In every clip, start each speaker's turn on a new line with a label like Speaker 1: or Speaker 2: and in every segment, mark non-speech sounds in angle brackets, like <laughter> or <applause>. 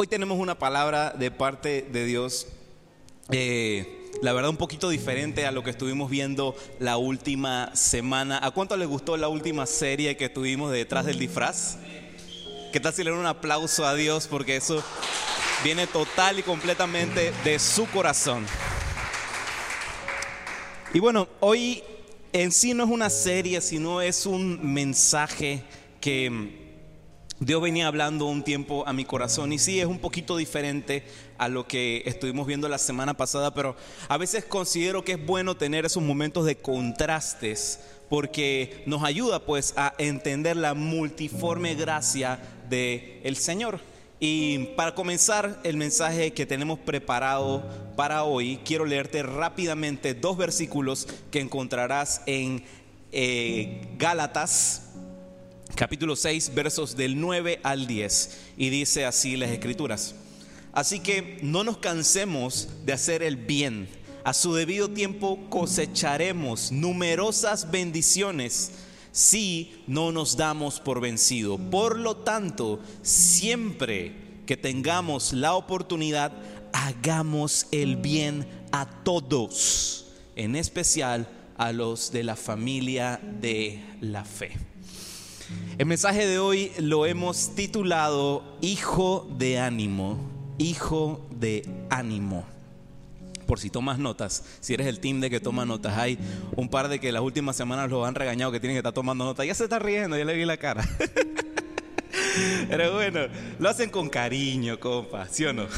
Speaker 1: Hoy tenemos una palabra de parte de Dios, eh, la verdad un poquito diferente a lo que estuvimos viendo la última semana. ¿A cuánto les gustó la última serie que tuvimos detrás del disfraz? ¿Qué tal si le dan un aplauso a Dios? Porque eso viene total y completamente de su corazón. Y bueno, hoy en sí no es una serie, sino es un mensaje que Dios venía hablando un tiempo a mi corazón y sí es un poquito diferente a lo que estuvimos viendo la semana pasada, pero a veces considero que es bueno tener esos momentos de contrastes porque nos ayuda pues a entender la multiforme gracia del el Señor. Y para comenzar el mensaje que tenemos preparado para hoy, quiero leerte rápidamente dos versículos que encontrarás en eh, Gálatas capítulo 6, versos del 9 al 10. Y dice así las escrituras. Así que no nos cansemos de hacer el bien. A su debido tiempo cosecharemos numerosas bendiciones si no nos damos por vencido. Por lo tanto, siempre que tengamos la oportunidad, hagamos el bien a todos, en especial a los de la familia de la fe. El mensaje de hoy lo hemos titulado Hijo de ánimo, Hijo de ánimo. Por si tomas notas, si eres el team de que toma notas, hay un par de que las últimas semanas los han regañado que tienen que estar tomando notas. Ya se está riendo, ya le vi la cara. <laughs> Pero bueno, lo hacen con cariño, compa, ¿sí o no? <laughs>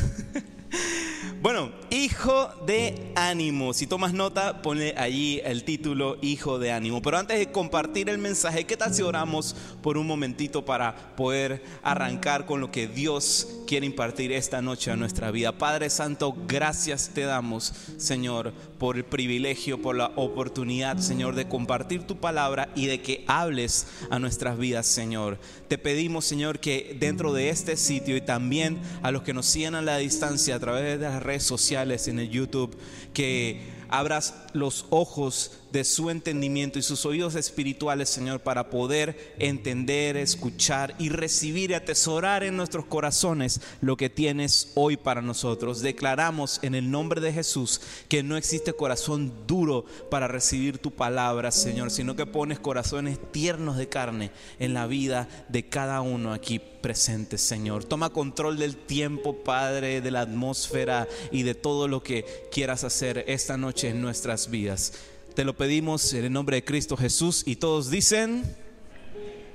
Speaker 1: Bueno, hijo de ánimo. Si tomas nota, pone allí el título Hijo de ánimo. Pero antes de compartir el mensaje, ¿qué tal si oramos por un momentito para poder arrancar con lo que Dios quiere impartir esta noche a nuestra vida? Padre Santo, gracias te damos, Señor, por el privilegio, por la oportunidad, Señor, de compartir tu palabra y de que hables a nuestras vidas, Señor. Te pedimos, Señor, que dentro de este sitio y también a los que nos siguen a la distancia a través de las redes sociales, en el YouTube, que abras los ojos de su entendimiento y sus oídos espirituales, Señor, para poder entender, escuchar y recibir y atesorar en nuestros corazones lo que tienes hoy para nosotros. Declaramos en el nombre de Jesús que no existe corazón duro para recibir tu palabra, Señor, sino que pones corazones tiernos de carne en la vida de cada uno aquí presente, Señor. Toma control del tiempo, Padre, de la atmósfera y de todo lo que quieras hacer esta noche en nuestras vidas. Te lo pedimos en el nombre de Cristo Jesús y todos dicen,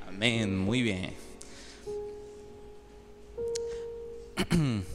Speaker 1: amén, muy bien. <clears throat>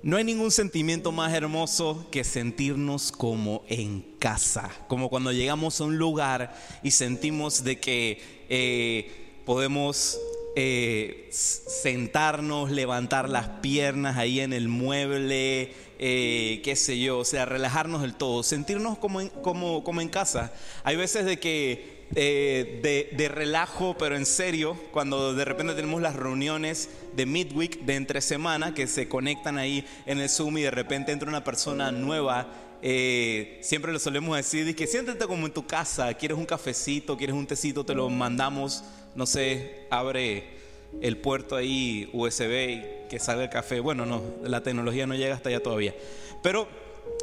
Speaker 1: No hay ningún sentimiento más hermoso que sentirnos como en casa, como cuando llegamos a un lugar y sentimos de que eh, podemos eh, sentarnos, levantar las piernas ahí en el mueble, eh, qué sé yo, o sea, relajarnos del todo, sentirnos como en, como, como en casa. Hay veces de que eh, de, relajo, pero en serio, cuando de repente tenemos las reuniones de midweek, de entre semana, que se conectan ahí en el Zoom y de repente entra una persona nueva. Siempre le solemos decir que siéntate como en tu casa, quieres un cafecito, quieres un tecito, te lo mandamos, no sé, abre el puerto ahí USB y que salga el café. Bueno, no, la tecnología no llega hasta allá todavía. Pero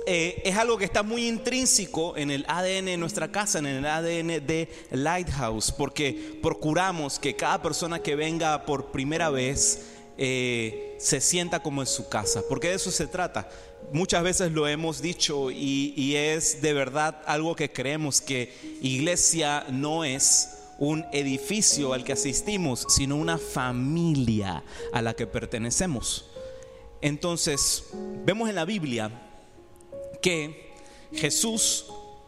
Speaker 1: eh, es algo que está muy intrínseco en el ADN de nuestra casa, en el ADN de Lighthouse, porque procuramos que cada persona que venga por primera vez eh, se sienta como en su casa, porque de eso se trata. Muchas veces lo hemos dicho y, y es de verdad algo que creemos que iglesia no es un edificio al que asistimos, sino una familia a la que pertenecemos. Entonces, vemos en la Biblia que Jesús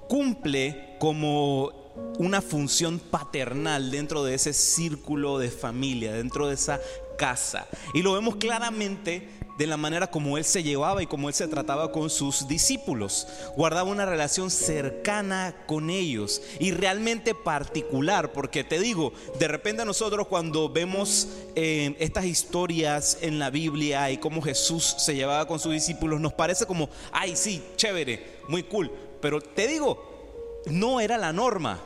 Speaker 1: cumple como una función paternal dentro de ese círculo de familia, dentro de esa casa. Y lo vemos claramente de la manera como él se llevaba y como él se trataba con sus discípulos. Guardaba una relación cercana con ellos y realmente particular, porque te digo, de repente nosotros cuando vemos eh, estas historias en la Biblia y cómo Jesús se llevaba con sus discípulos, nos parece como, ay, sí, chévere, muy cool. Pero te digo, no era la norma.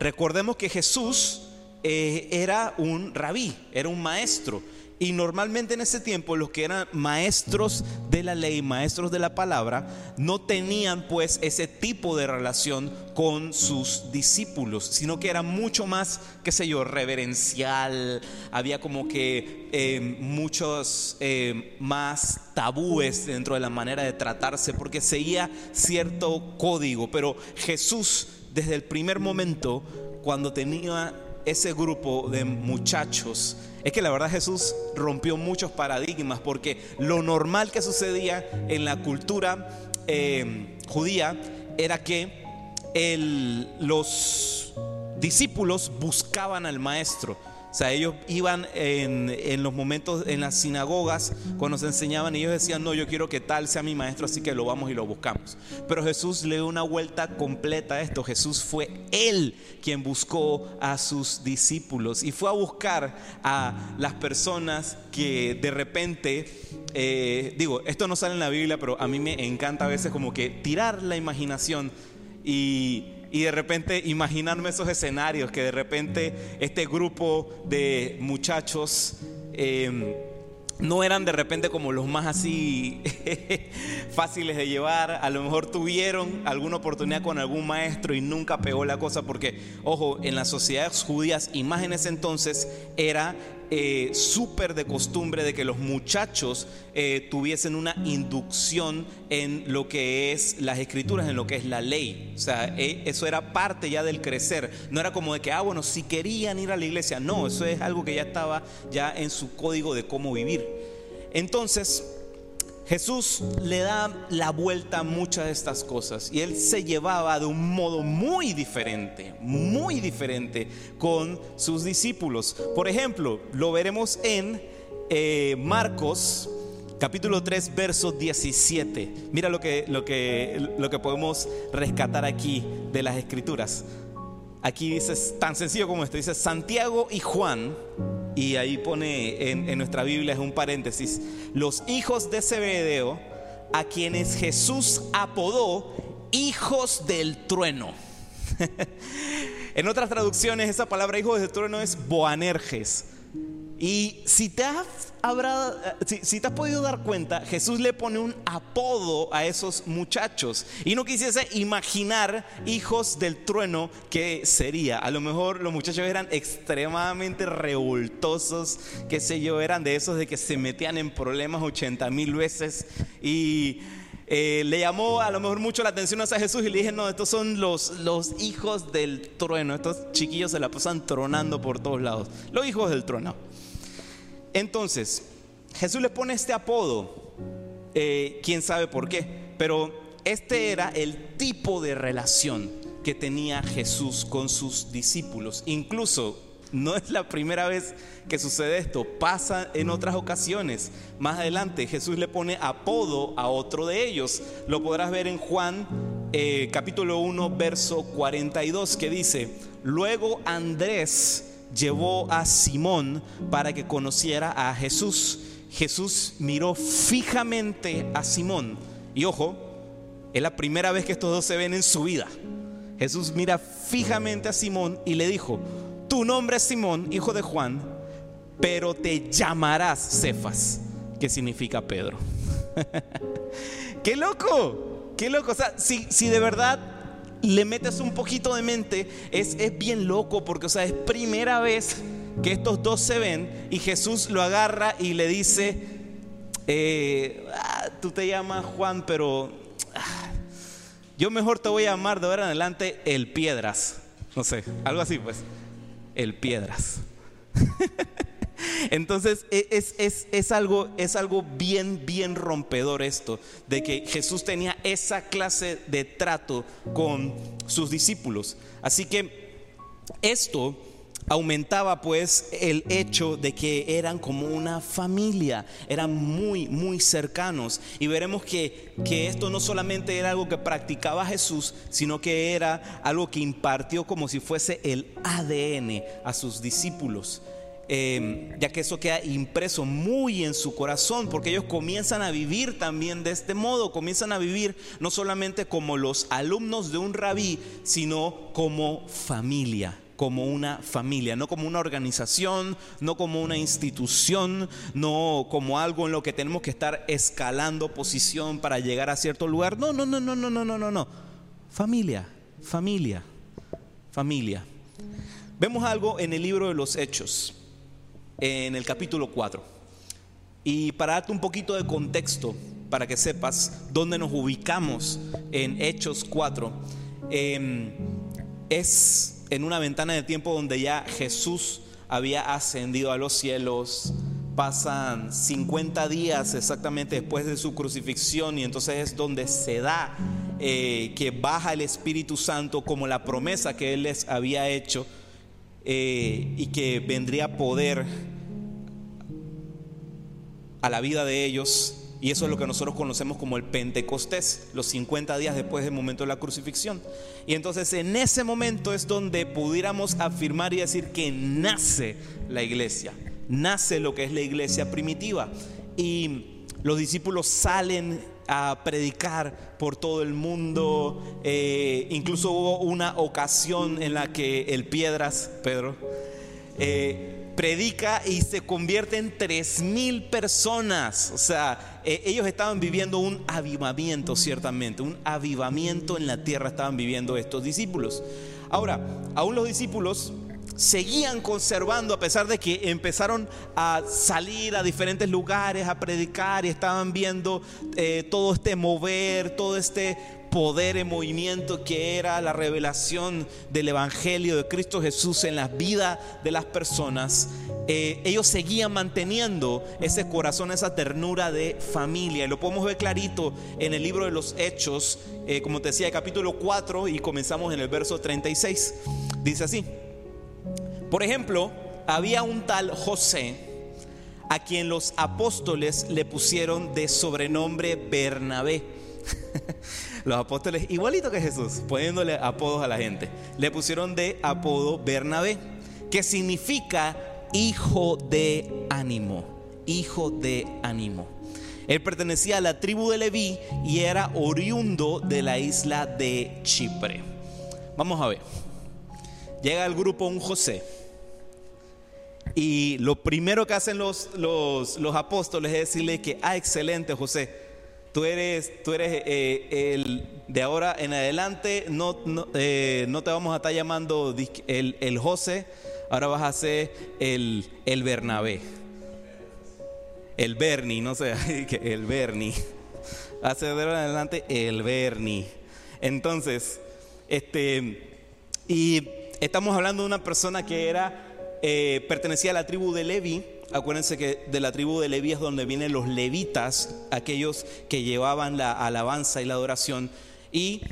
Speaker 1: Recordemos que Jesús eh, era un rabí, era un maestro Y normalmente en ese tiempo los que eran maestros de la ley, maestros de la palabra, no tenían pues ese tipo de relación con sus discípulos, sino que era mucho más, qué sé yo, reverencial. Había como que eh, muchos eh, más tabúes dentro de la manera de tratarse, porque seguía cierto código. Pero Jesús, desde el primer momento, cuando tenía ese grupo de muchachos, es que la verdad Jesús rompió muchos paradigmas porque lo normal que sucedía en la cultura eh, judía era que los discípulos buscaban al maestro. O sea, ellos iban en, los momentos en las sinagogas, cuando se enseñaban, ellos decían, no, yo quiero que tal sea mi maestro, así que lo vamos y lo buscamos. Pero Jesús le dio una vuelta completa a esto. Jesús fue él quien buscó a sus discípulos y fue a buscar a las personas que de repente, eh, digo, esto no sale en la Biblia, pero a mí me encanta a veces como que tirar la imaginación y y de repente imaginarme esos escenarios, que de repente este grupo de muchachos em, no eran de repente como los más así <laughs> fáciles de llevar, a lo mejor tuvieron alguna oportunidad con algún maestro y nunca pegó la cosa, porque, ojo, en las sociedades judías y entonces era eh, súper de costumbre de que los muchachos eh, tuviesen una inducción en lo que es las escrituras, en lo que es la ley. O sea, eh, eso era parte ya del crecer. No era como de que, ah, bueno, si querían ir a la iglesia. No, eso es algo que ya estaba ya en su código de cómo vivir. Entonces, Jesús le da la vuelta a muchas de estas cosas y él se llevaba de un modo muy diferente, muy diferente con sus discípulos. Por ejemplo, lo veremos en eh, Marcos capítulo 3, verso 17. Mira lo que, lo, que, lo que podemos rescatar aquí de las escrituras. Aquí dice tan sencillo como esto, dice Santiago y Juan y ahí pone en, nuestra Biblia es un paréntesis, los hijos de Zebedeo, a quienes Jesús apodó hijos del trueno. <laughs> en otras traducciones esa palabra hijos del trueno es Boanerges. Y si te has, eh, si, te has podido dar cuenta, Jesús le pone un apodo a esos muchachos. Y no quisiese imaginar hijos del trueno que sería. A lo mejor los muchachos eran extremadamente revoltosos, qué sé yo, eran de esos de que se metían en problemas 80 mil veces. Y eh, le llamó a lo mejor mucho la atención a Jesús y le dije, no, estos son los, los hijos del trueno. Estos chiquillos se la pasan tronando por todos lados. Los hijos del trueno. Entonces, Jesús le pone este apodo, eh, quién sabe por qué, pero este era el tipo de relación que tenía Jesús con sus discípulos. Incluso no es la primera vez que sucede esto, pasa en otras ocasiones. Más adelante Jesús le pone apodo a otro de ellos. Lo podrás ver en Juan eh, capítulo 1, verso 42, que dice, luego Andrés, llevó a Simón para que conociera a Jesús. Jesús miró fijamente a Simón. Y ojo, es la primera vez que estos dos se ven en su vida. Jesús mira fijamente a Simón y le dijo, tu nombre es Simón, hijo de Juan, pero te llamarás Cefas, que significa Pedro. <laughs> ¡Qué loco! ¡Qué loco! O sea, si, si de verdad le metes un poquito de mente, es, es bien loco porque, o sea, es primera vez que estos dos se ven y Jesús lo agarra y le dice, eh, ah, tú te llamas Juan, pero ah, yo mejor te voy a llamar de ahora en adelante el Piedras. No sé, algo así pues, el Piedras. <laughs> Entonces e, es, algo, es algo bien, bien rompedor esto, de que Jesús tenía esa clase de trato con sus discípulos. Así que esto aumentaba pues el hecho de que eran como una familia, eran muy, muy cercanos. Y veremos que, que, esto no solamente era algo que practicaba Jesús, sino que era algo que impartió como si fuese el ADN a sus discípulos. Em, ya que eso queda impreso muy en su corazón, porque ellos comienzan a vivir también de este modo, comienzan a vivir no solamente como los alumnos de un rabí, sino como familia como una familia, no como una organización, no como una institución, no como algo en lo que tenemos que estar escalando posición para llegar a cierto lugar. No, no, no, no, no, no, no, no, no. Familia, familia, familia. Vemos algo en el libro de los Hechos, en el capítulo 4. Y para darte un poquito de contexto, para que sepas dónde nos ubicamos en Hechos 4, em, es en una ventana de tiempo donde ya Jesús había ascendido a los cielos, pasan 50 días exactamente después de su crucifixión y entonces es donde se da eh, que baja el Espíritu Santo como la promesa que Él les había hecho eh, y que vendría poder a la vida de ellos. Y eso es lo que nosotros conocemos como el Pentecostés, los 50 días después del momento de la crucifixión. Y entonces en ese momento es donde pudiéramos afirmar y decir que nace la iglesia, nace lo que es la iglesia primitiva. Y los discípulos salen a predicar por todo el mundo. Eh, incluso hubo una ocasión en la que el Piedras, Pedro, eh, predica y se convierte en tres mil personas. O sea, eh, ellos estaban viviendo un avivamiento, ciertamente, un avivamiento en la tierra estaban viviendo estos discípulos. Ahora, aún los discípulos seguían conservando a pesar de que empezaron a salir a diferentes lugares a predicar y estaban viendo eh, todo este mover, todo este poder en movimiento que era la revelación del Evangelio de Cristo Jesús en la vida de las personas, eh, ellos seguían manteniendo ese corazón, esa ternura de familia. Y lo podemos ver clarito en el libro de los Hechos, eh, como te decía, capítulo 4 y comenzamos en el verso 36. Dice así, por ejemplo, había un tal José a quien los apóstoles le pusieron de sobrenombre Bernabé. <laughs> Los apóstoles, igualito que Jesús, poniéndole apodos a la gente, le pusieron de apodo Bernabé, que significa hijo de ánimo, hijo de ánimo. Él pertenecía a la tribu de Leví y era oriundo de la isla de Chipre. Vamos a ver. Llega al grupo un José. Y lo primero que hacen los, los, los apóstoles es decirle que, ah, excelente José, Tú eres, tú eres eh, el de ahora en adelante, no, eh, no, te vamos a estar llamando el, el, José, ahora vas a ser el, el Bernabé. El Bernie, no sé, <laughs> el Bernie. Hace de ahora en adelante el Bernie. Entonces, este, y estamos hablando de una persona que era, eh, pertenecía a la tribu de Levi Acuérdense que de la tribu de Leví es donde vienen los levitas, aquellos que llevaban la alabanza y la adoración, y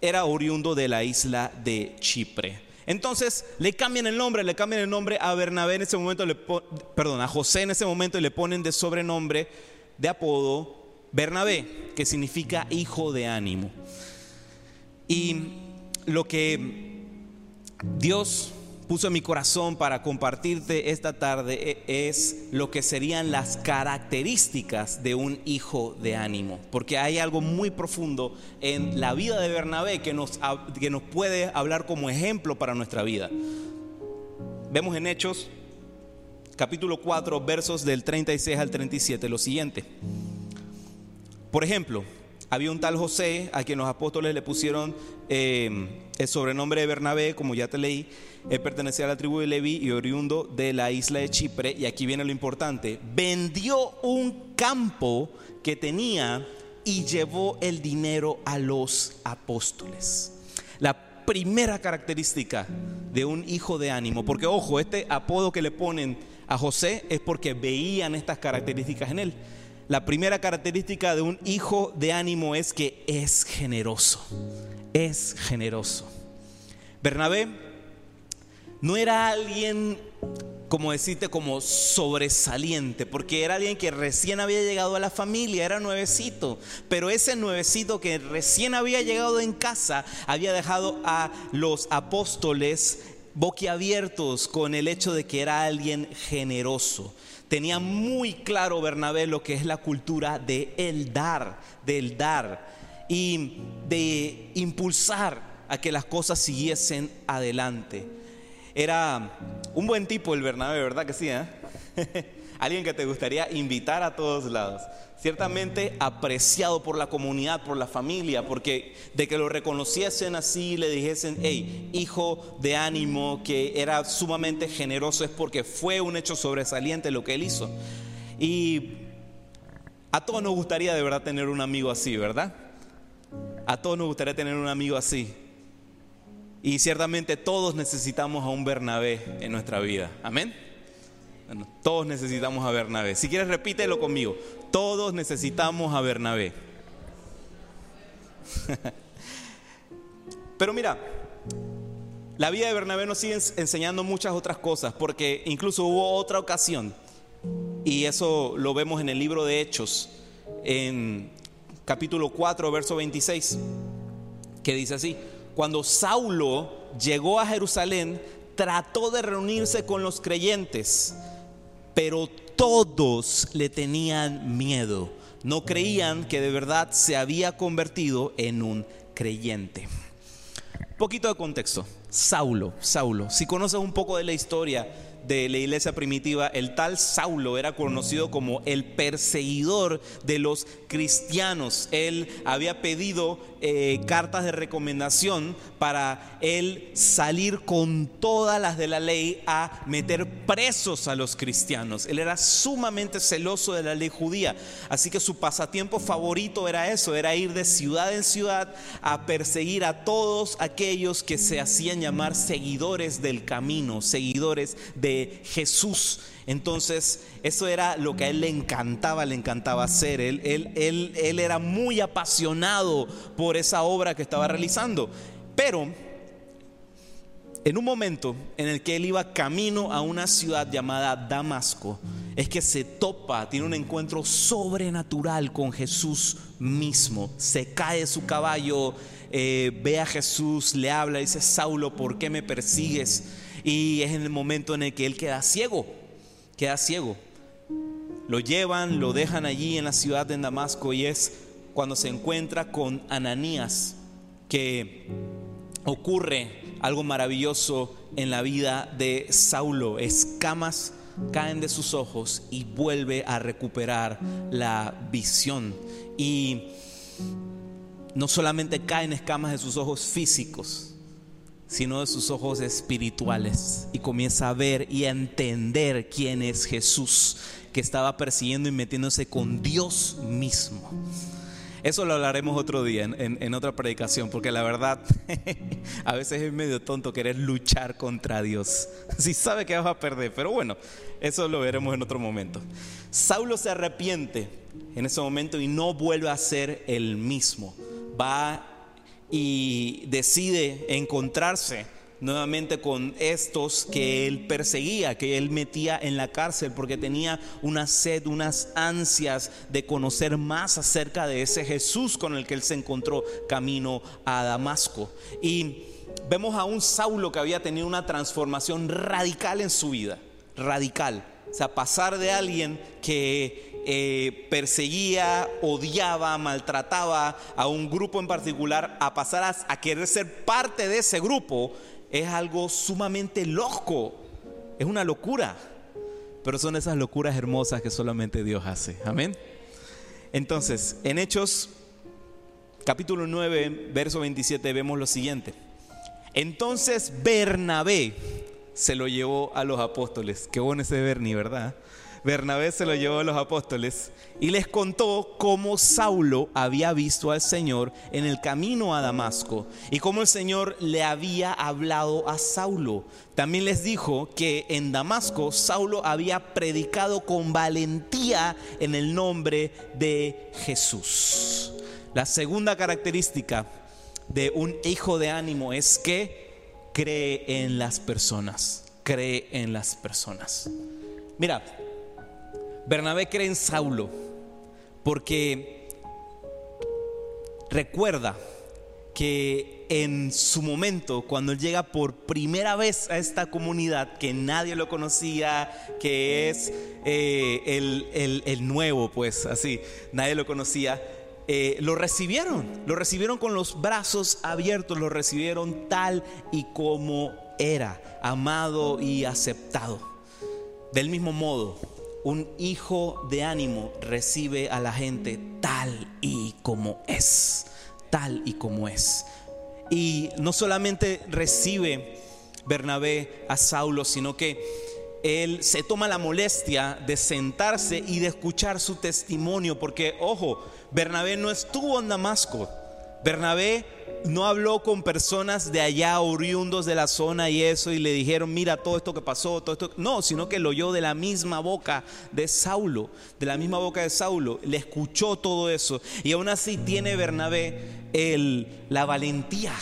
Speaker 1: era oriundo de la isla de Chipre. Entonces le cambian el nombre, le cambian el nombre a Bernabé en ese momento, le perdón, a José en ese momento y le ponen de sobrenombre, de apodo, Bernabé, que significa hijo de ánimo. Y lo que Dios puso en mi corazón para compartirte esta tarde e, es lo que serían las características de un hijo de ánimo. Porque hay algo muy profundo en la vida de Bernabé que nos, que nos puede hablar como ejemplo para nuestra vida. Vemos en Hechos capítulo 4 versos del 36 al 37 lo siguiente. Por ejemplo, había un tal José a quien los apóstoles le pusieron eh, el sobrenombre de Bernabé, como ya te leí, él pertenecía a la tribu de Leví y oriundo de la isla de Chipre. Y aquí viene lo importante. Vendió un campo que tenía y llevó el dinero a los apóstoles. La primera característica de un hijo de ánimo, porque ojo, este apodo que le ponen a José es porque veían estas características en él. La primera característica de un hijo de ánimo es que es generoso, es generoso. Bernabé no era alguien, como decirte, como sobresaliente, porque era alguien que recién había llegado a la familia, era nuevecito, pero ese nuevecito que recién había llegado en casa había dejado a los apóstoles boquiabiertos con el hecho de que era alguien generoso. Tenía muy claro Bernabé lo que es la cultura de el dar, del dar y de impulsar a que las cosas siguiesen adelante. Era un buen tipo el Bernabé, ¿verdad que sí? Eh? <laughs> Alguien que te gustaría invitar a todos lados. Ciertamente apreciado por la comunidad, por la familia, porque de que lo reconociesen así, le dijesen, hey, hijo de ánimo, que era sumamente generoso, es porque fue un hecho sobresaliente lo que él hizo. Y a todos nos gustaría de verdad tener un amigo así, ¿verdad? A todos nos gustaría tener un amigo así. Y ciertamente todos necesitamos a un Bernabé en nuestra vida. Amén. Todos necesitamos a Bernabé. Si quieres, repítelo conmigo. Todos necesitamos a Bernabé. <laughs> Pero mira, la vida de Bernabé nos sigue enseñando muchas otras cosas, porque incluso hubo otra ocasión, y eso lo vemos en el libro de Hechos, en capítulo 4, verso 26, que dice así, cuando Saulo llegó a Jerusalén, trató de reunirse con los creyentes, pero todos le tenían miedo. No creían que de verdad se había convertido en un creyente. Poquito de contexto. Saulo, Saulo. Si conoces un poco de la historia, de la iglesia primitiva, el tal Saulo era conocido como el perseguidor de los cristianos. Él había pedido eh, cartas de recomendación para él salir con todas las de la ley a meter presos a los cristianos. Él era sumamente celoso de la ley judía, así que su pasatiempo favorito era eso, era ir de ciudad en ciudad a perseguir a todos aquellos que se hacían llamar seguidores del camino, seguidores de Jesús. Entonces, eso era lo que a él le encantaba, le encantaba hacer. Él, él, él, él era muy apasionado por esa obra que estaba realizando. Pero en un momento en el que él iba camino a una ciudad llamada Damasco, es que se topa, tiene un encuentro sobrenatural con Jesús mismo. Se cae de su caballo, eh, ve a Jesús, le habla, dice, Saulo, ¿por qué me persigues? Y es en el momento en el que él queda ciego, queda ciego. Lo llevan, lo dejan allí en la ciudad de Damasco y es cuando se encuentra con Ananías que ocurre algo maravilloso en la vida de Saulo. Escamas caen de sus ojos y vuelve a recuperar la visión. Y no solamente caen escamas de sus ojos físicos, sino de sus ojos espirituales. Y comienza a ver y a entender quién es Jesús, que estaba persiguiendo y metiéndose con Dios mismo. Eso lo hablaremos otro día en, otra predicación, porque la verdad <laughs> a veces es medio tonto querer luchar contra Dios. <laughs> Si sabe que vas a perder, pero bueno, eso lo veremos en otro momento. Saulo se arrepiente en ese momento y no vuelve a ser el mismo. Va y decide encontrarse nuevamente con estos que él perseguía, que él metía en la cárcel porque tenía una sed, unas ansias de conocer más acerca de ese Jesús con el que él se encontró camino a Damasco. Y vemos a un Saulo que había tenido una transformación radical en su vida, radical. O sea, pasar de alguien que eh, perseguía, odiaba, maltrataba a un grupo en particular, a pasar a, querer ser parte de ese grupo, es algo sumamente loco, es una locura, pero son esas locuras hermosas que solamente Dios hace. Amén. Entonces, en Hechos capítulo 9, verso 27 vemos lo siguiente. Entonces Bernabé se lo llevó a los apóstoles. Qué bueno ese Berni, ¿verdad? Bernabé se lo llevó a los apóstoles y les contó cómo Saulo había visto al Señor en el camino a Damasco y cómo el Señor le había hablado a Saulo. También les dijo que en Damasco Saulo había predicado con valentía en el nombre de Jesús. La segunda característica de un hijo de ánimo es que cree en las personas, cree en las personas. Mira, Bernabé cree en Saulo porque recuerda que en su momento, cuando él llega por primera vez a esta comunidad, que nadie lo conocía, que es eh, el, el nuevo, pues así, nadie lo conocía, eh, lo recibieron, lo recibieron con los brazos abiertos, lo recibieron tal y como era, amado y aceptado. Del mismo modo, un hijo de ánimo recibe a la gente tal y como es, tal y como es. Y no solamente recibe Bernabé a Saulo, sino que él se toma la molestia de sentarse y de escuchar su testimonio, porque, ojo, Bernabé no estuvo en Damasco. Bernabé no habló con personas de allá, oriundos de la zona y eso, y le dijeron, mira todo esto que pasó, todo esto. No, sino que lo oyó de la misma boca de Saulo, de la misma boca de Saulo. Le escuchó todo eso. Y aún así tiene Bernabé el, la valentía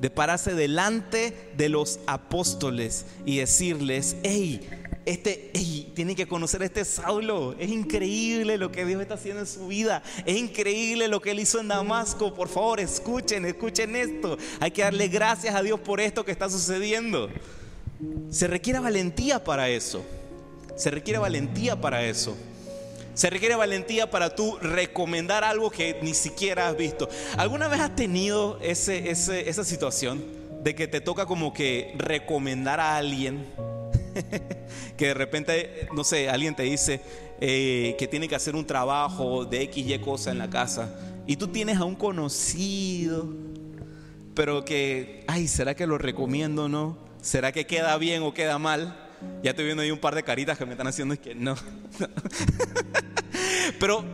Speaker 1: de pararse delante de los apóstoles y decirles, hey, este, hey, tienen que conocer a este Saulo. Es increíble lo que Dios está haciendo en su vida. Es increíble lo que él hizo en Damasco. Por favor, escuchen, escuchen esto. Hay que darle gracias a Dios por esto que está sucediendo. Se requiere valentía para eso. Se requiere valentía para eso. Se requiere valentía para tú recomendar algo que ni siquiera has visto. ¿Alguna vez has tenido ese, esa situación de que te toca como que recomendar a alguien? <laughs> que de repente, no sé, alguien te dice eh, que tiene que hacer un trabajo de X, Y cosa en la casa y tú tienes a un conocido, pero que, ay, ¿será que lo recomiendo o no? ¿Será que queda bien o queda mal? Ya estoy viendo ahí un par de caritas que me están haciendo y que no. <laughs> Pero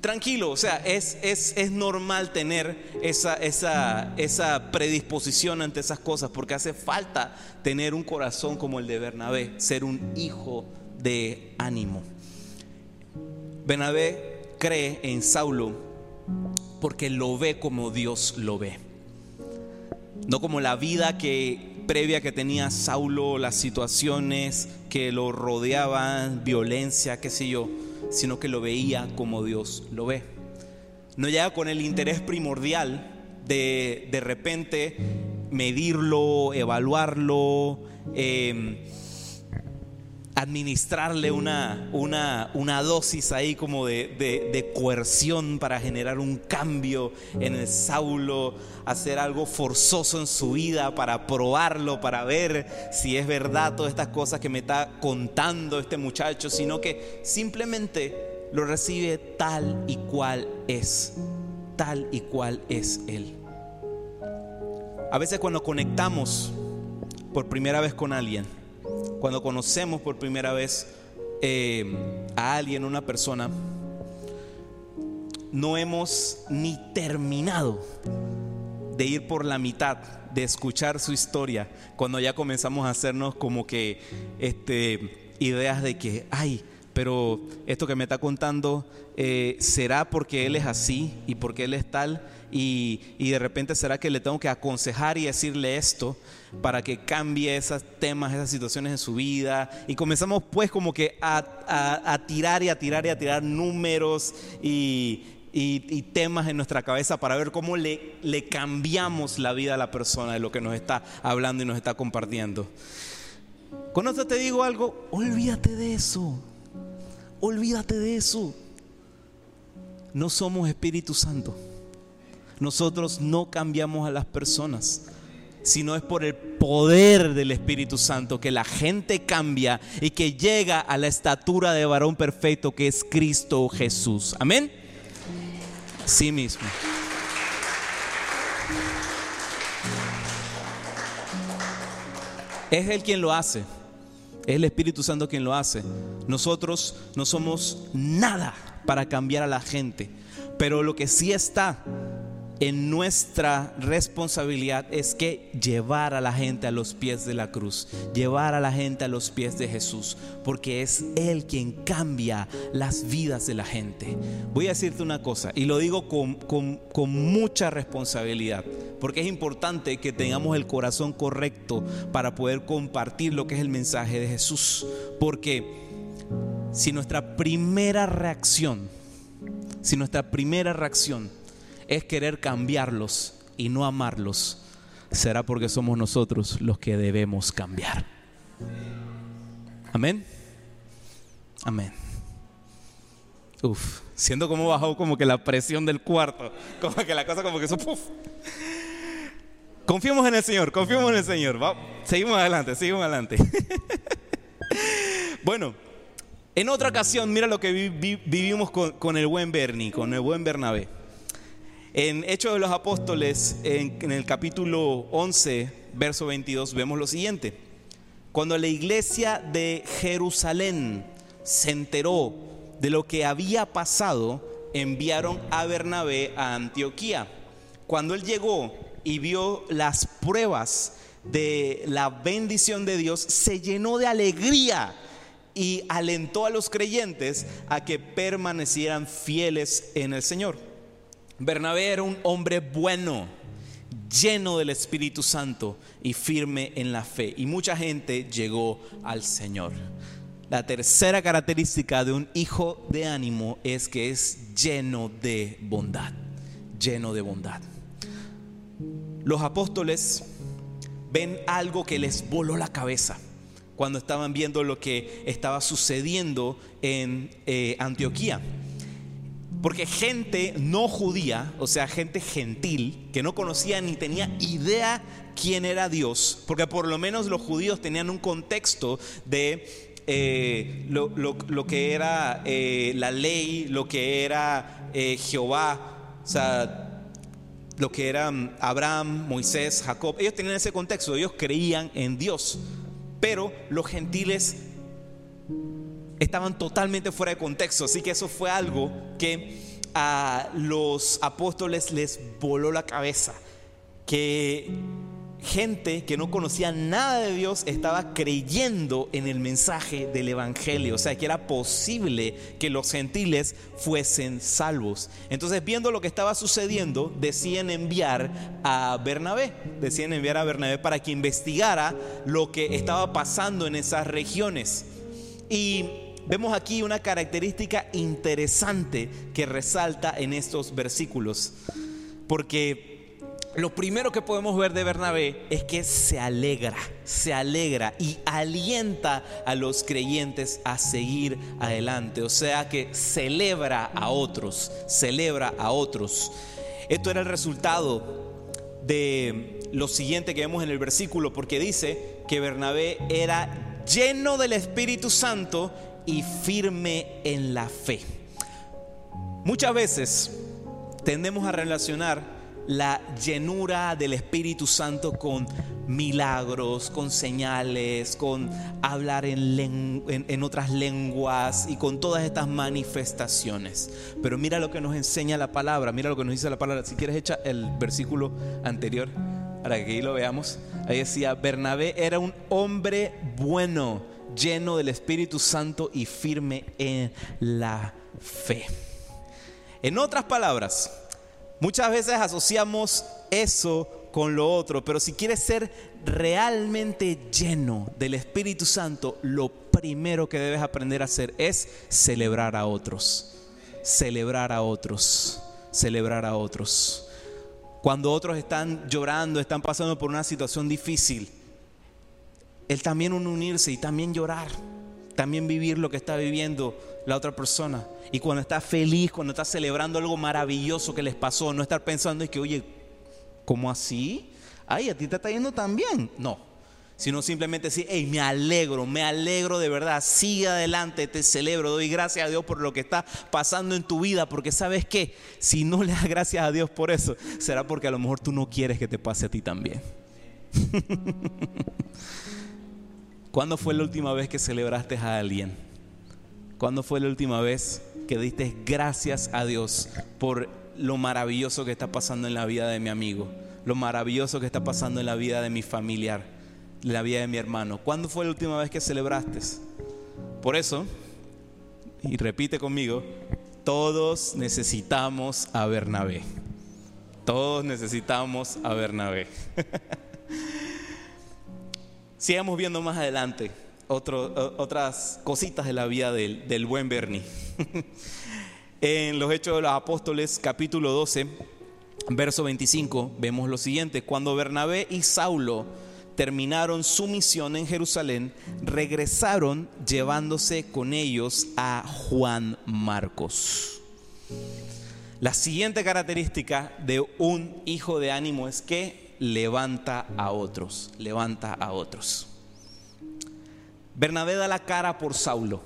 Speaker 1: tranquilo, o sea, es, es, normal tener esa, esa, esa, predisposición ante esas cosas porque hace falta tener un corazón como el de Bernabé, ser un hijo de ánimo. Bernabé cree en Saulo porque lo ve como Dios lo ve, no como la vida que previa que tenía Saulo, las situaciones que lo rodeaban, violencia, qué sé yo, sino que lo veía como Dios lo ve. No llega con el interés primordial de de repente medirlo, evaluarlo, eh, administrarle una, una, una dosis ahí como de, de, coerción para generar un cambio en el Saulo, hacer algo forzoso en su vida para probarlo, para ver si es verdad todas estas cosas que me está contando este muchacho, sino que simplemente lo recibe tal y cual es, tal y cual es él. A veces cuando conectamos por primera vez con alguien, cuando conocemos por primera vez eh, a alguien, una persona, no hemos ni terminado de ir por la mitad, de escuchar su historia, cuando ya comenzamos a hacernos como que este, ideas de que, ay, pero esto que me está contando, eh, ¿será porque él es así y porque él es tal? Y, y, de repente será que le tengo que aconsejar y decirle esto para que cambie esos temas, esas situaciones en su vida. Y comenzamos pues como que a, a, tirar y a tirar y a tirar números y, y, temas en nuestra cabeza para ver cómo le, le cambiamos la vida a la persona de lo que nos está hablando y nos está compartiendo. Con esto te digo algo, olvídate de eso. Olvídate de eso. No somos Espíritu Santo. Nosotros no cambiamos a las personas sino es por el poder del Espíritu Santo que la gente cambia y que llega a la estatura de varón perfecto que es Cristo Jesús. Amén. Sí mismo. Es Él quien lo hace. Es el Espíritu Santo quien lo hace. Nosotros no somos nada para cambiar a la gente. Pero lo que sí está en nuestra responsabilidad es que llevar a la gente a los pies de la cruz, llevar a la gente a los pies de Jesús, porque es Él quien cambia las vidas de la gente. Voy a decirte una cosa, y lo digo con, con mucha responsabilidad, porque es importante que tengamos el corazón correcto para poder compartir lo que es el mensaje de Jesús, porque si nuestra primera reacción, si nuestra primera reacción es querer cambiarlos y no amarlos, será porque somos nosotros los que debemos cambiar. Amén. Amén. Uf, siento como bajó como que la presión del cuarto, como que la cosa como que eso, puf. Confiemos en el Señor, confiemos en el Señor. seguimos adelante, seguimos adelante. <laughs> bueno, en otra ocasión, mira lo que vivimos con, el buen Bernie, con el buen Bernabé. En Hechos de los Apóstoles, en, el capítulo 11, verso 22, vemos lo siguiente. Cuando la iglesia de Jerusalén se enteró de lo que había pasado, enviaron a Bernabé a Antioquía. Cuando él llegó y vio las pruebas de la bendición de Dios, se llenó de alegría y alentó a los creyentes a que permanecieran fieles en el Señor. Bernabé era un hombre bueno, lleno del Espíritu Santo y firme en la fe. Y mucha gente llegó al Señor. La tercera característica de un hijo de ánimo es que es lleno de bondad, lleno de bondad. Los apóstoles ven algo que les voló la cabeza cuando estaban viendo lo que estaba sucediendo en eh, Antioquía. Porque gente no judía, o sea, gente gentil, que no conocía ni tenía idea quién era Dios, porque por lo menos los judíos tenían un contexto de eh, lo, que era eh, la ley, lo que era eh, Jehová, o sea, lo que eran Abraham, Moisés, Jacob. Ellos tenían ese contexto, ellos creían en Dios, pero los gentiles estaban totalmente fuera de contexto. Así que eso fue algo que a los apóstoles les voló la cabeza. Que gente que no conocía nada de Dios estaba creyendo en el mensaje del Evangelio. O sea, que era posible que los gentiles fuesen salvos. Entonces, viendo lo que estaba sucediendo, deciden enviar a Bernabé. Deciden enviar a Bernabé para que investigara lo que estaba pasando en esas regiones. Y vemos aquí una característica interesante que resalta en estos versículos. Porque lo primero que podemos ver de Bernabé es que se alegra, se alegra y alienta a los creyentes a seguir adelante. O sea que celebra a otros, celebra a otros. Esto era el resultado de lo siguiente que vemos en el versículo, porque dice que Bernabé era lleno del Espíritu Santo y firme en la fe. Muchas veces tendemos a relacionar la llenura del Espíritu Santo con milagros, con señales, con hablar en, otras lenguas y con todas estas manifestaciones. Pero mira lo que nos enseña la palabra, mira lo que nos dice la palabra. Si quieres, echa el versículo anterior para que ahí lo veamos. Ahí decía, Bernabé era un hombre bueno lleno del Espíritu Santo y firme en la fe. En otras palabras, muchas veces asociamos eso con lo otro, pero si quieres ser realmente lleno del Espíritu Santo, lo primero que debes aprender a hacer es celebrar a otros. Celebrar a otros. Celebrar a otros. Cuando otros están llorando, están pasando por una situación difícil, el también unirse y también llorar, también vivir lo que está viviendo la otra persona. Y cuando está feliz, cuando está celebrando algo maravilloso que les pasó, no estar pensando es que, oye, ¿cómo así? Ay, a ti te está yendo tan bien. No, sino simplemente decir, hey, me alegro, me alegro de verdad, sigue adelante, te celebro, doy gracias a Dios por lo que está pasando en tu vida, porque sabes que si no le das gracias a Dios por eso, será porque a lo mejor tú no quieres que te pase a ti también. <laughs> ¿Cuándo fue la última vez que celebraste a alguien? ¿Cuándo fue la última vez que diste gracias a Dios por lo maravilloso que está pasando en la vida de mi amigo? Lo maravilloso que está pasando en la vida de mi familiar, la vida de mi hermano. ¿Cuándo fue la última vez que celebraste? Por eso, y repite conmigo, todos necesitamos a Bernabé. Todos necesitamos a Bernabé. <laughs> Sigamos viendo más adelante otras cositas de la vida del, del buen Bernie. <laughs> en los Hechos de los Apóstoles, capítulo 12, verso 25, vemos lo siguiente. Cuando Bernabé y Saulo terminaron su misión en Jerusalén, regresaron llevándose con ellos a Juan Marcos. La siguiente característica de un hijo de ánimo es que levanta a otros, levanta a otros. Bernabé da la cara por Saulo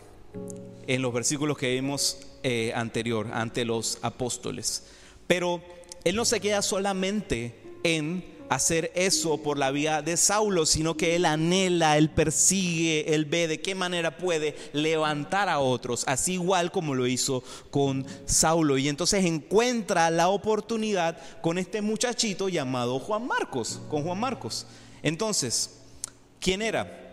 Speaker 1: en los versículos que vimos eh, anterior ante los apóstoles, pero él no se queda solamente en hacer eso por la vía de Saulo, sino que él anhela, él persigue, él ve de qué manera puede levantar a otros, así igual como lo hizo con Saulo. Y entonces encuentra la oportunidad con este muchachito llamado Juan Marcos, con Juan Marcos. Entonces, ¿quién era?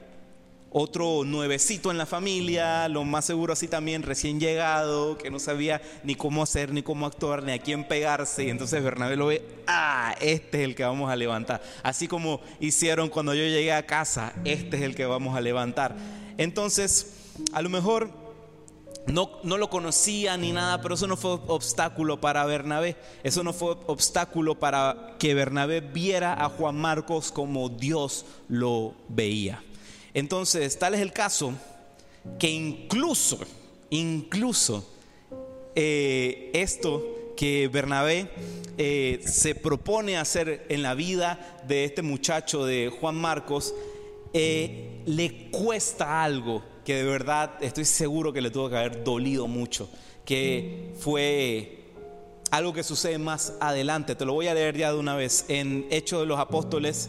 Speaker 1: Otro nuevecito en la familia, lo más seguro así también recién llegado, que no sabía ni cómo hacer, ni cómo actuar, ni a quién pegarse. Y entonces Bernabé lo ve, ah, este es el que vamos a levantar. Así como hicieron cuando yo llegué a casa, este es el que vamos a levantar. Entonces, a lo mejor no, no, lo conocía ni nada, pero eso no fue obstáculo para Bernabé. Eso no fue obstáculo para que Bernabé viera a Juan Marcos como Dios lo veía. Entonces, tal es el caso que incluso, incluso eh, esto que Bernabé eh, se propone hacer en la vida de este muchacho de Juan Marcos, eh, le cuesta algo que de verdad estoy seguro que le tuvo que haber dolido mucho, que fue algo que sucede más adelante. Te lo voy a leer ya de una vez. En Hechos de los Apóstoles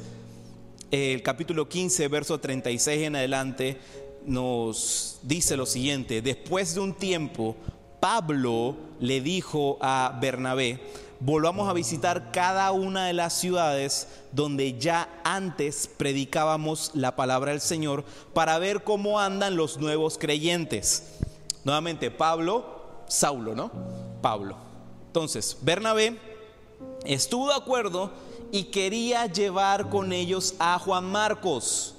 Speaker 1: el capítulo 15, verso 36 en adelante, nos dice lo siguiente, después de un tiempo, Pablo le dijo a Bernabé, volvamos a visitar cada una de las ciudades donde ya antes predicábamos la palabra del Señor para ver cómo andan los nuevos creyentes. Nuevamente, Pablo, Saulo, ¿no? Pablo. Entonces, Bernabé estuvo de acuerdo y quería llevar con ellos a Juan Marcos,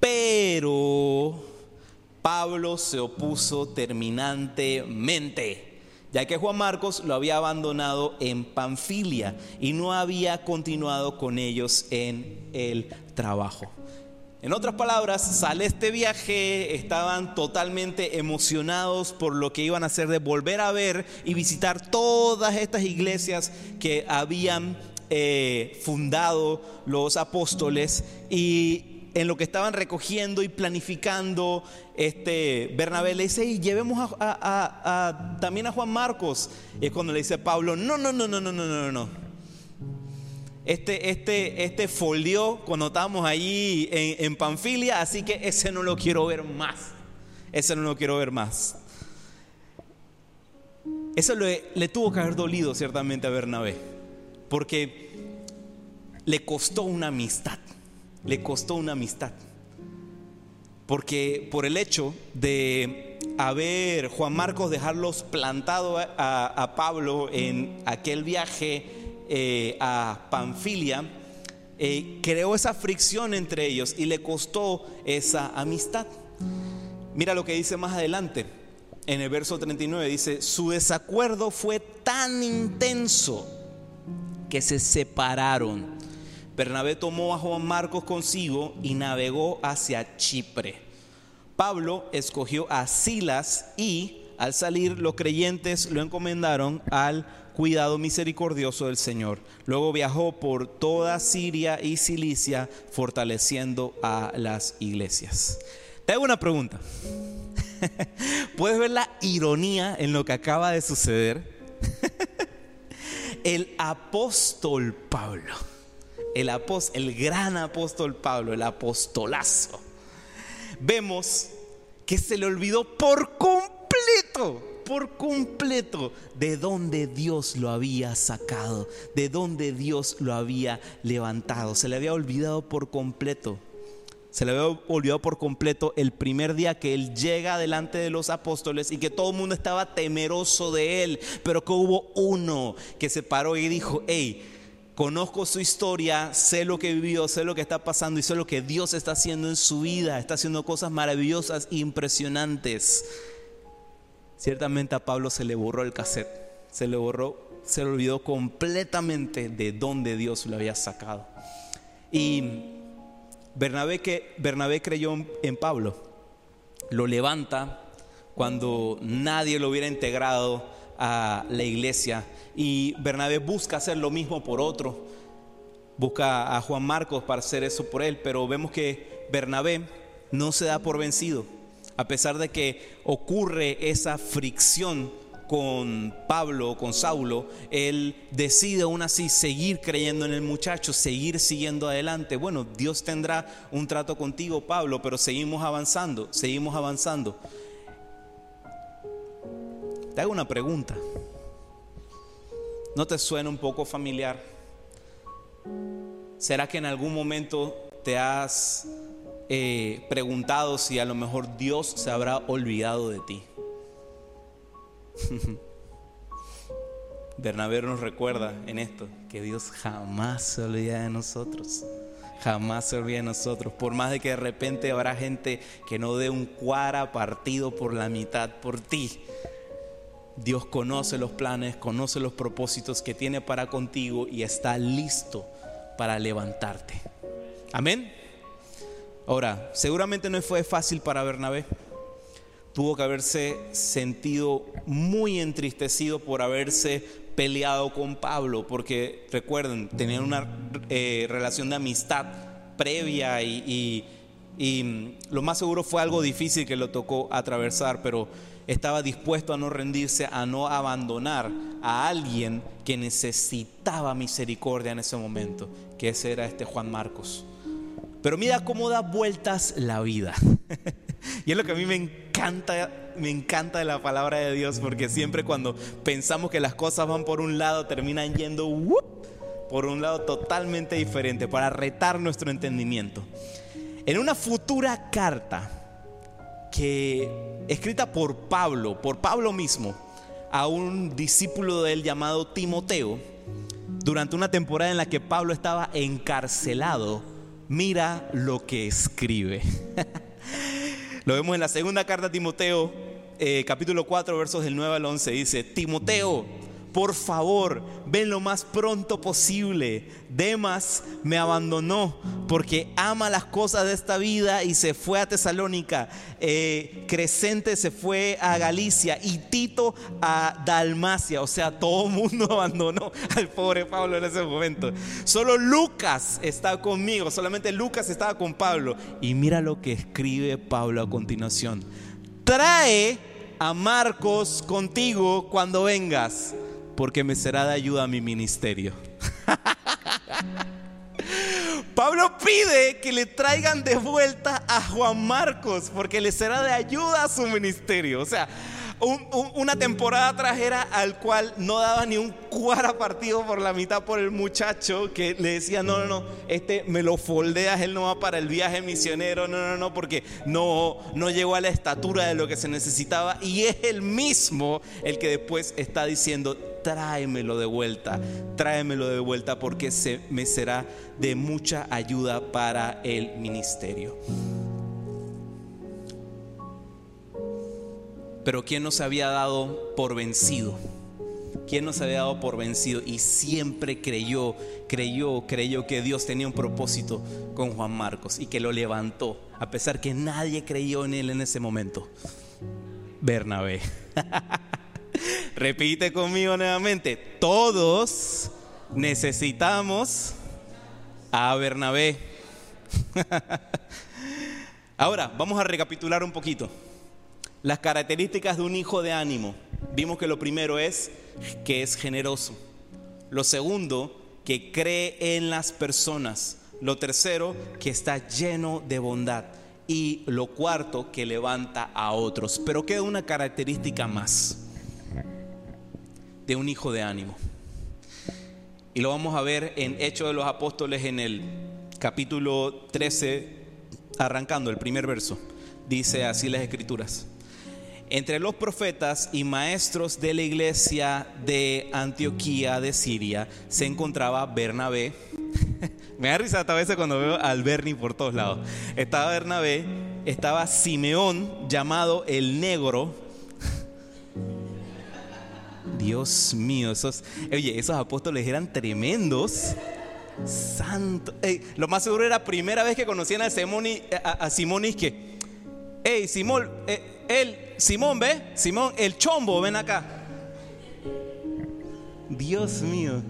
Speaker 1: pero Pablo se opuso terminantemente, ya que Juan Marcos lo había abandonado en Panfilia y no había continuado con ellos en el trabajo. En otras palabras, sale este viaje, estaban totalmente emocionados por lo que iban a hacer de volver a ver y visitar todas estas iglesias que habían eh, fundado los apóstoles y en lo que estaban recogiendo y planificando, este, Bernabé le dice, y llevemos a, también a Juan Marcos. Y es cuando le dice Pablo, no, no, no, no, no, no, no, no. Este, este, este folió cuando estábamos allí en, en Panfilia, así que ese no lo quiero ver más. Ese no lo quiero ver más. Eso le, le tuvo que haber dolido ciertamente a Bernabé porque le costó una amistad, le costó una amistad. Porque por el hecho de haber Juan Marcos dejarlos plantado a, Pablo en aquel viaje eh, a Panfilia, eh, creó esa fricción entre ellos y le costó esa amistad. Mira lo que dice más adelante, en el verso 39, dice, su desacuerdo fue tan intenso que se separaron. Bernabé tomó a Juan Marcos consigo y navegó hacia Chipre. Pablo escogió a Silas y al salir los creyentes lo encomendaron al cuidado misericordioso del Señor. Luego viajó por toda Siria y Cilicia fortaleciendo a las iglesias. Te hago una pregunta. <laughs> ¿Puedes ver la ironía en lo que acaba de suceder? El apóstol Pablo, el, el gran apóstol Pablo, el apostolazo, vemos que se le olvidó por completo, por completo, de dónde Dios lo había sacado, de dónde Dios lo había levantado. Se le había olvidado por completo se le había olvidado por completo el primer día que él llega delante de los apóstoles y que todo el mundo estaba temeroso de él, pero que hubo uno que se paró y dijo, hey, conozco su historia, sé lo que vivió, sé lo que está pasando y sé lo que Dios está haciendo en su vida, está haciendo cosas maravillosas impresionantes. Ciertamente a Pablo se le borró el cassette, se le borró, se le olvidó completamente de dónde Dios lo había sacado. Y Bernabé, que, Bernabé creyó en Pablo, lo levanta cuando nadie lo hubiera integrado a la iglesia. Y Bernabé busca hacer lo mismo por otro, busca a Juan Marcos para hacer eso por él, pero vemos que Bernabé no se da por vencido, a pesar de que ocurre esa fricción con Pablo, con Saulo, él decide aún así seguir creyendo en el muchacho, seguir siguiendo adelante. Bueno, Dios tendrá un trato contigo, Pablo, pero seguimos avanzando, seguimos avanzando. Te hago una pregunta. ¿No te suena un poco familiar? ¿Será que en algún momento te has eh, preguntado si a lo mejor Dios se habrá olvidado de ti? <laughs> Bernabé nos recuerda en esto que Dios jamás se olvida de nosotros. Jamás se olvida de nosotros. Por más de que de repente habrá gente que no dé un cuara partido por la mitad por ti. Dios conoce los planes, conoce los propósitos que tiene para contigo y está listo para levantarte. Amén. Ahora, seguramente no fue fácil para Bernabé. Tuvo que haberse sentido muy entristecido por haberse peleado con Pablo, porque recuerden, tenían una eh, relación de amistad previa y, y mm, lo más seguro fue algo difícil que lo tocó atravesar, pero estaba dispuesto a no rendirse, a no abandonar a alguien que necesitaba misericordia en ese momento, que ese era este Juan Marcos. Pero mira cómo da vueltas la vida. <laughs> y es lo que a mí me encanta, me encanta la palabra de Dios, porque siempre cuando pensamos que las cosas van por un lado, terminan yendo por un lado totalmente diferente, para retar nuestro entendimiento. En una futura carta, que escrita por Pablo, por Pablo mismo, a un discípulo de él llamado Timoteo, durante una temporada en la que Pablo estaba encarcelado, mira lo que escribe. <laughs> lo vemos en la segunda carta a Timoteo, eh, capítulo 4, versos del 9 al 11, dice, Timoteo, por favor, ven lo más pronto posible. Demas me abandonó porque ama las cosas de esta vida y se fue a Tesalónica. Eh, Crescente se fue a Galicia y Tito a Dalmacia. O sea, todo el mundo <laughs> abandonó al pobre Pablo en ese momento. Solo Lucas está conmigo, solamente Lucas estaba con Pablo. Y mira lo que escribe Pablo a continuación. Trae a Marcos contigo cuando vengas porque me será de ayuda a mi ministerio. <laughs> Pablo pide que le traigan de vuelta a Juan Marcos porque le será de ayuda a su ministerio. O sea, una temporada trajera al cual no daba ni un cuara partido por la mitad por el muchacho que le decía, no, no, no, este me lo foldeas, él no va para el viaje misionero, no, no, no, porque no, no llegó a la estatura de lo que se necesitaba y es el mismo el que después está diciendo, tráemelo de vuelta, tráemelo de vuelta porque se, me será de mucha ayuda para el ministerio. Pero ¿quién nos había dado por vencido? ¿Quién nos había dado por vencido? Y siempre creyó, creyó, creyó que Dios tenía un propósito con Juan Marcos y que lo levantó, a pesar que nadie creyó en él en ese momento. Bernabé. <laughs> Repite conmigo nuevamente. Todos necesitamos a Bernabé. <laughs> Ahora, vamos a recapitular un poquito. Las características de un hijo de ánimo. Vimos que lo primero es que es generoso. Lo segundo, que cree en las personas. Lo tercero, que está lleno de bondad. Y lo cuarto, que levanta a otros. Pero queda una característica más de un hijo de ánimo. Y lo vamos a ver en Hechos de los Apóstoles en el capítulo 13, arrancando el primer verso. Dice así las escrituras. Entre los profetas y maestros de la iglesia de Antioquía de Siria se encontraba Bernabé. <laughs> Me da risa a veces cuando veo al Berni por todos lados. Estaba Bernabé, estaba Simeón, llamado el Negro. Dios mío, esos, oye, esos apóstoles eran tremendos. Santo. lo más seguro era la primera vez que conocían a Simón y, a, Simón y que, hey, Simón, eh, el, Simón, ¿ve? Simón, el chombo, ven acá. Dios mío.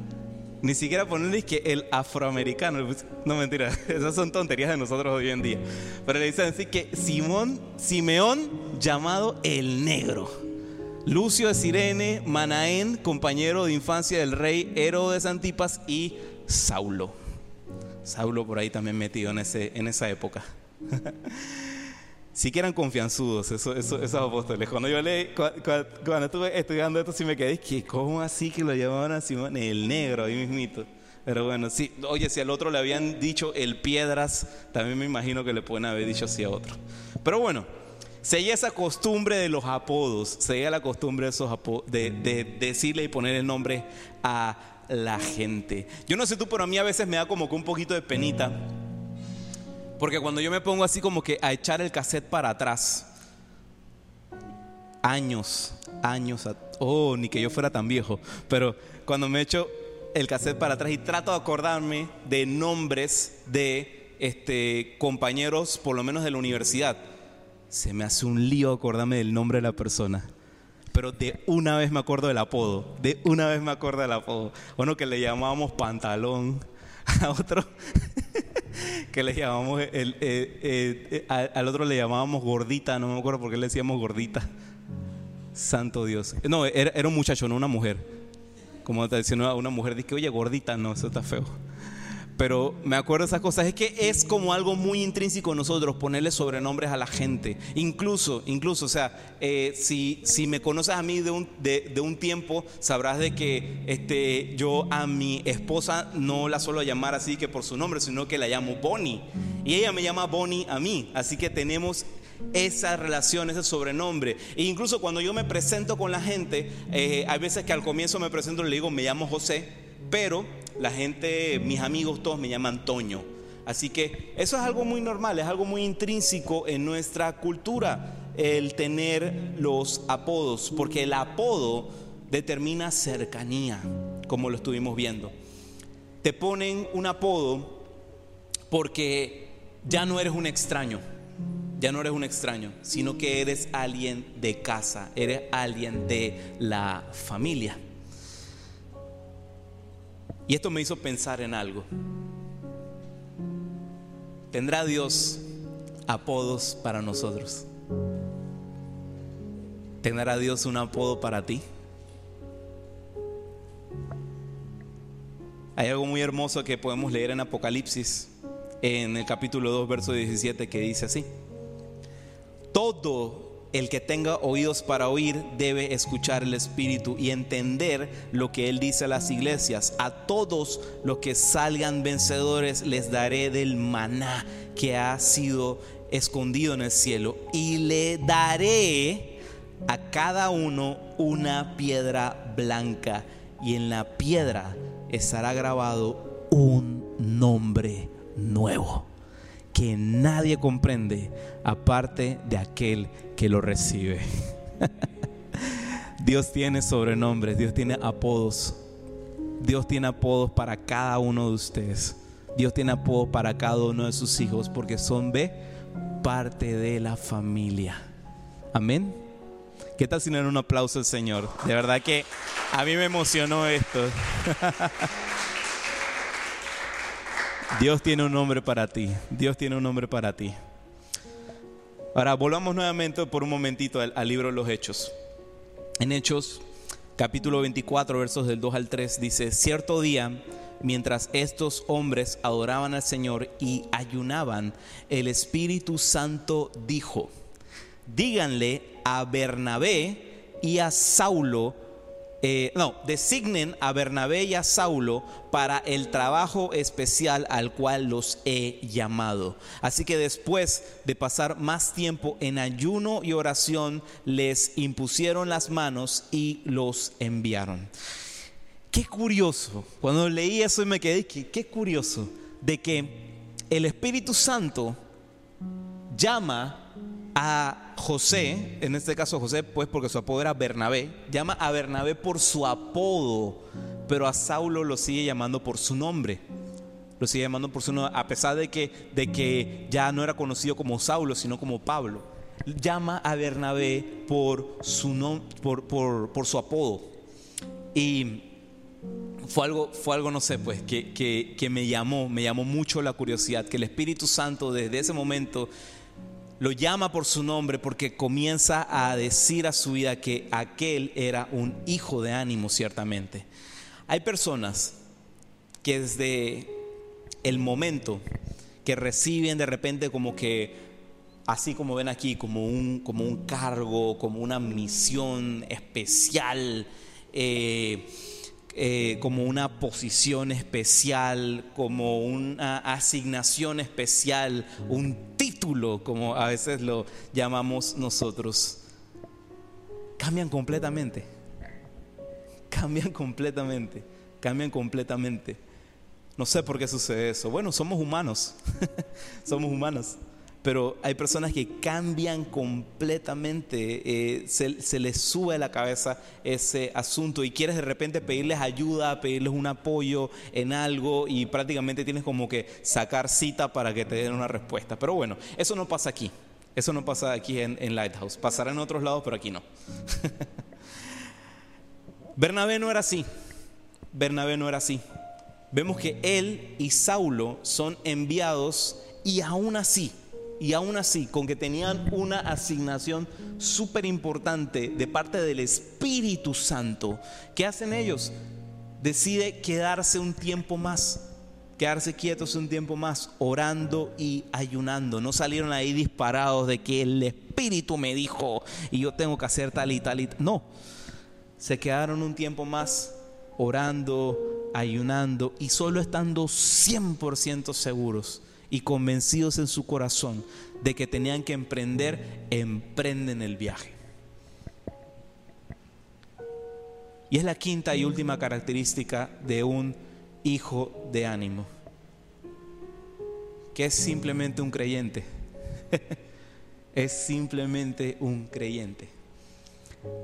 Speaker 1: Ni siquiera ponerle que el afroamericano. No mentira, <laughs> esas son tonterías de nosotros hoy en día. Pero le dicen así que Simón, Simeón, llamado el negro. Lucio de Sirene, Manaén, compañero de infancia del rey Herodes Antipas y Saulo. Saulo por ahí también metido en, ese, en esa época. <laughs> sí que eran confianzudos esos, apóstoles. Cuando yo leí, cuando, estuve estudiando esto, sí me quedé, que ¿cómo así que lo llamaban a Simón? El negro, ahí mismito. Pero bueno, sí, oye, si al otro le habían dicho el piedras, también me imagino que le pueden haber dicho así a otro. Pero bueno, seguía esa costumbre de los apodos, seguía la costumbre de, esos de, de decirle y poner el nombre a la gente. Yo no sé tú, pero a mí a veces me da como que un poquito de penita porque cuando yo me pongo así como que a echar el cassette para atrás, años, años, oh, ni que yo fuera tan viejo, pero cuando me echo el cassette para atrás y trato de acordarme de nombres de este, compañeros, por lo menos de la universidad, se me hace un lío acordarme del nombre de la persona. Pero de una vez me acuerdo del apodo, de una vez me acuerdo del apodo. Uno que le llamábamos pantalón, a otro <laughs> que le llamamos, el, eh, eh, al otro le llamábamos gordita, no me acuerdo por qué le decíamos gordita. Santo Dios. No, era, era un muchacho, no una mujer. Como te decía una mujer, dice, oye, gordita, no, eso está feo pero me acuerdo de esas cosas. Es que es como algo muy intrínseco en nosotros ponerle sobrenombres a la gente. Incluso, incluso, o sea, eh, si, si me conoces a mí de un, de, un tiempo, sabrás de que este, yo a mi esposa no la suelo llamar así que por su nombre, sino que la llamo Bonnie. Y ella me llama Bonnie a mí. Así que tenemos esa relación, ese sobrenombre. E incluso cuando yo me presento con la gente, eh, hay veces que al comienzo me presento y le digo, me llamo José, pero la gente, mis amigos todos me llaman Toño. Así que eso es algo muy normal, es algo muy intrínseco en nuestra cultura, el tener los apodos, porque el apodo determina cercanía, como lo estuvimos viendo. Te ponen un apodo porque ya no eres un extraño, ya no eres un extraño, sino que eres alguien de casa, eres alguien de la familia. Y esto me hizo pensar en algo. ¿Tendrá Dios apodos para nosotros? ¿Tendrá Dios un apodo para ti? Hay algo muy hermoso que podemos leer en Apocalipsis, en el capítulo 2, verso 17, que dice así. Todo el que tenga oídos para oír debe escuchar el Espíritu y entender lo que Él dice a las iglesias. A todos los que salgan vencedores les daré del maná que ha sido escondido en el cielo y le daré a cada uno una piedra blanca y en la piedra estará grabado un nombre nuevo que nadie comprende aparte de aquel que lo recibe. <laughs> Dios tiene sobrenombres, Dios tiene apodos. Dios tiene apodos para cada uno de ustedes. Dios tiene apodos para cada uno de sus hijos porque son de parte de la familia. Amén. ¿Qué tal si no un aplauso al Señor? De verdad que a mí me emocionó esto. <laughs> Dios tiene un nombre para ti. Dios tiene un nombre para ti. Ahora, volvamos nuevamente por un momentito al, al, libro de los Hechos. En Hechos, capítulo 24, versos del 2 al 3, dice, cierto día, mientras estos hombres adoraban al Señor y ayunaban, el Espíritu Santo dijo, díganle a Bernabé y a Saulo, eh, no, designen a Bernabé y a Saulo para el trabajo especial al cual los he llamado. Así que después de pasar más tiempo en ayuno y oración, les impusieron las manos y los enviaron. Qué curioso, cuando leí eso y me quedé, qué, qué curioso, de que el Espíritu Santo llama a José, en este caso José, pues porque su apodo era Bernabé, llama a Bernabé por su apodo, pero a Saulo lo sigue llamando por su nombre. Lo sigue llamando por su nombre, a pesar de que, de que ya no era conocido como Saulo, sino como Pablo. Llama a Bernabé por su, por, por, por su apodo. Y fue algo, fue algo no sé, pues, que, que, que, me llamó, me llamó mucho la curiosidad, que el Espíritu Santo desde ese momento lo llama por su nombre porque comienza a decir a su vida que aquel era un hijo de ánimo, ciertamente. Hay personas que desde el momento que reciben de repente como que, así como ven aquí, como un, como un cargo, como una misión especial, eh, eh, como una posición especial, como una asignación especial, un título, como a veces lo llamamos nosotros, cambian completamente. Cambian completamente. Cambian completamente. No sé por qué sucede eso. Bueno, somos humanos. <laughs> somos humanos pero hay personas que cambian completamente, eh, se, les sube a la cabeza ese asunto y quieres de repente pedirles ayuda, pedirles un apoyo en algo y prácticamente tienes como que sacar cita para que te den una respuesta. Pero bueno, eso no pasa aquí, eso no pasa aquí en, en Lighthouse, pasará en otros lados, pero aquí no. <laughs> Bernabé no era así, Bernabé no era así. Vemos que él y Saulo son enviados y aún así, y aún así, con que tenían una asignación súper importante de parte del Espíritu Santo, ¿qué hacen ellos? Decide quedarse un tiempo más, quedarse quietos un tiempo más, orando y ayunando. No salieron ahí disparados de que el Espíritu me dijo y yo tengo que hacer tal y tal y tal. No, se quedaron un tiempo más orando, ayunando y solo estando 100% seguros y convencidos en su corazón de que tenían que emprender, emprenden el viaje. Y es la quinta y última característica de un hijo de ánimo, que es simplemente un creyente. <laughs> es simplemente un creyente.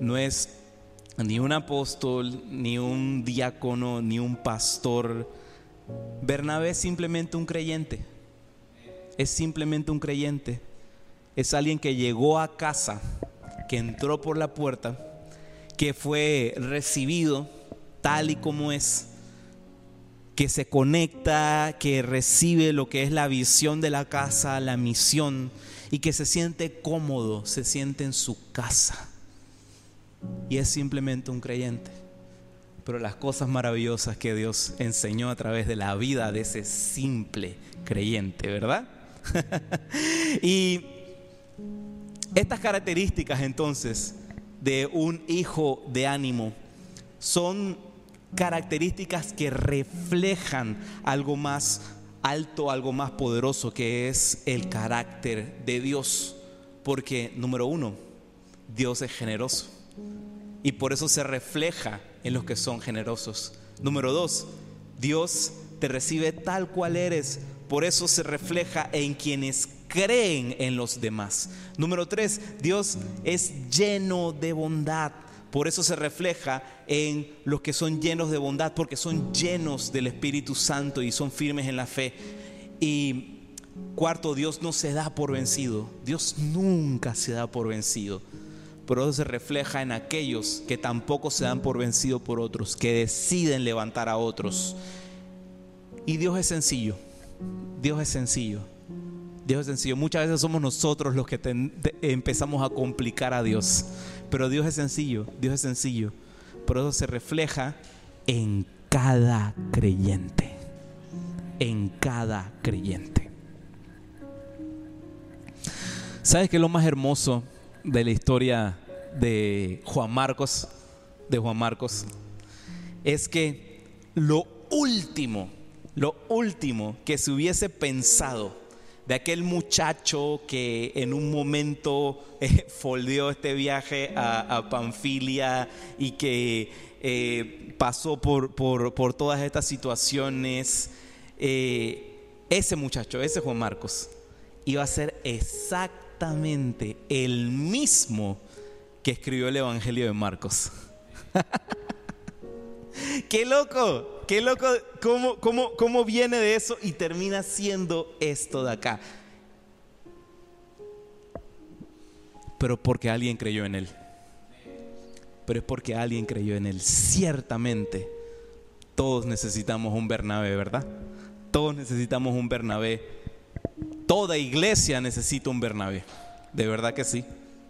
Speaker 1: No es ni un apóstol, ni un diácono, ni un pastor. Bernabé es simplemente un creyente es simplemente un creyente. Es alguien que llegó a casa, que entró por la puerta, que fue recibido tal y como es, que se conecta, que recibe lo que es la visión de la casa, la misión, y que se siente cómodo, se siente en su casa. Y es simplemente un creyente. Pero las cosas maravillosas que Dios enseñó a través de la vida de ese simple creyente, ¿verdad? <laughs> y estas características entonces de un hijo de ánimo son características que reflejan algo más alto, algo más poderoso, que es el carácter de Dios. Porque, número uno, Dios es generoso. Y por eso se refleja en los que son generosos. Número dos, Dios te recibe tal cual eres por eso se refleja en quienes creen en los demás. Número tres, Dios es lleno de bondad. Por eso se refleja en los que son llenos de bondad, porque son llenos del Espíritu Santo y son firmes en la fe. Y cuarto, Dios no se da por vencido. Dios nunca se da por vencido. Pero eso se refleja en aquellos que tampoco se dan por vencido por otros, que deciden levantar a otros. Y Dios es sencillo. Dios es sencillo. Dios es sencillo. Muchas veces somos nosotros los que empezamos a complicar a Dios. Pero Dios es sencillo. Dios es sencillo. Por eso se refleja en cada creyente. En cada creyente. ¿Sabes qué es lo más hermoso de la historia de Juan Marcos? De Juan Marcos. Es que lo último lo último que se hubiese pensado de aquel muchacho que en un momento eh, foldeó este viaje a, Panfilia y que eh, pasó por, por, todas estas situaciones, eh, ese muchacho, ese Juan Marcos, iba a ser exactamente el mismo que escribió el Evangelio de Marcos. <laughs> qué loco, qué loco cómo, cómo, cómo viene de eso y termina siendo esto de acá. Pero porque alguien creyó en él. Pero es porque alguien creyó en él. Ciertamente, todos necesitamos un Bernabé, ¿verdad? Todos necesitamos un Bernabé. Toda iglesia necesita un Bernabé. De verdad que sí,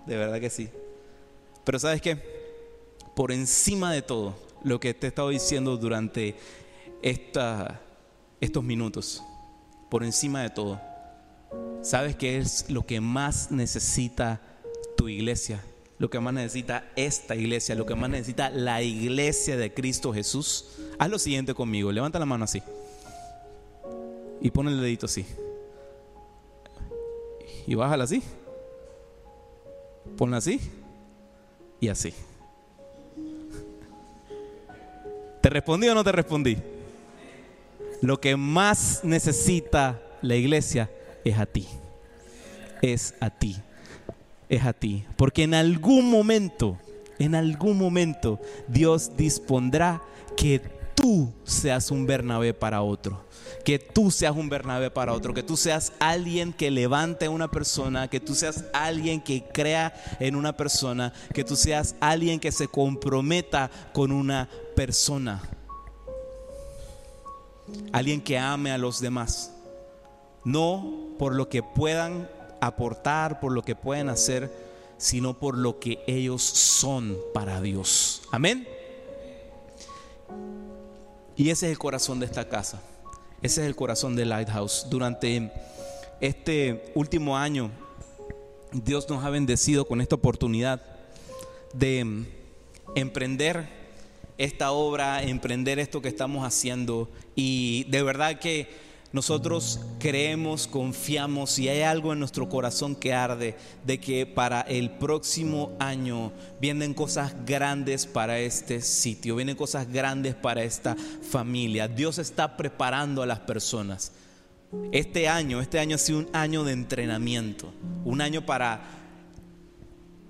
Speaker 1: de verdad que sí. Pero sabes qué? Por encima de todo, lo que te he estado diciendo durante estos minutos, por encima de todo, ¿sabes qué es lo que más necesita tu iglesia? Lo que más necesita esta iglesia, lo que más necesita la iglesia de Cristo Jesús. Haz lo siguiente conmigo, levanta la mano así y pon el dedito así. Y bájala así. Ponla así y así. Respondí o no te respondí? Lo que más necesita la iglesia es a ti. Es a ti. Es a ti. Porque en algún momento, en algún momento, Dios dispondrá que tú seas un Bernabé para otro que tú seas un Bernabé para otro, que tú seas alguien que levante a una persona, que tú seas alguien que crea en una persona, que tú seas alguien que se comprometa con una persona. Alguien que ame a los demás. No por lo que puedan aportar, por lo que pueden hacer, sino por lo que ellos son para Dios. Amén. Y ese es el corazón de esta casa. Ese es el corazón de Lighthouse. Durante este último año, Dios nos ha bendecido con esta oportunidad de emprender esta obra, emprender esto que estamos haciendo. Y de verdad que nosotros creemos, confiamos y hay algo en nuestro corazón que arde de que para el próximo año vienen cosas grandes para este sitio, vienen cosas grandes para esta familia. Dios está preparando a las personas. Este año, este año ha sido un año de entrenamiento, un año para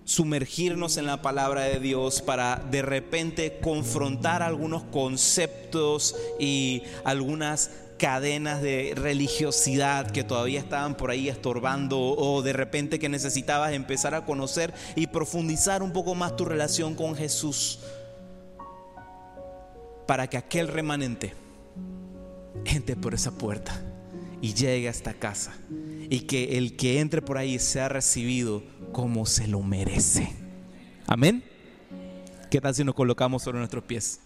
Speaker 1: sumergirnos en la palabra de Dios, para de repente confrontar algunos conceptos y algunas cadenas de religiosidad que todavía estaban por ahí estorbando o de repente que necesitabas empezar a conocer y profundizar un poco más tu relación con Jesús para que aquel remanente entre por esa puerta y llegue a esta casa y que el que entre por ahí sea recibido como se lo merece. Amén. ¿Qué tal si nos colocamos sobre nuestros pies?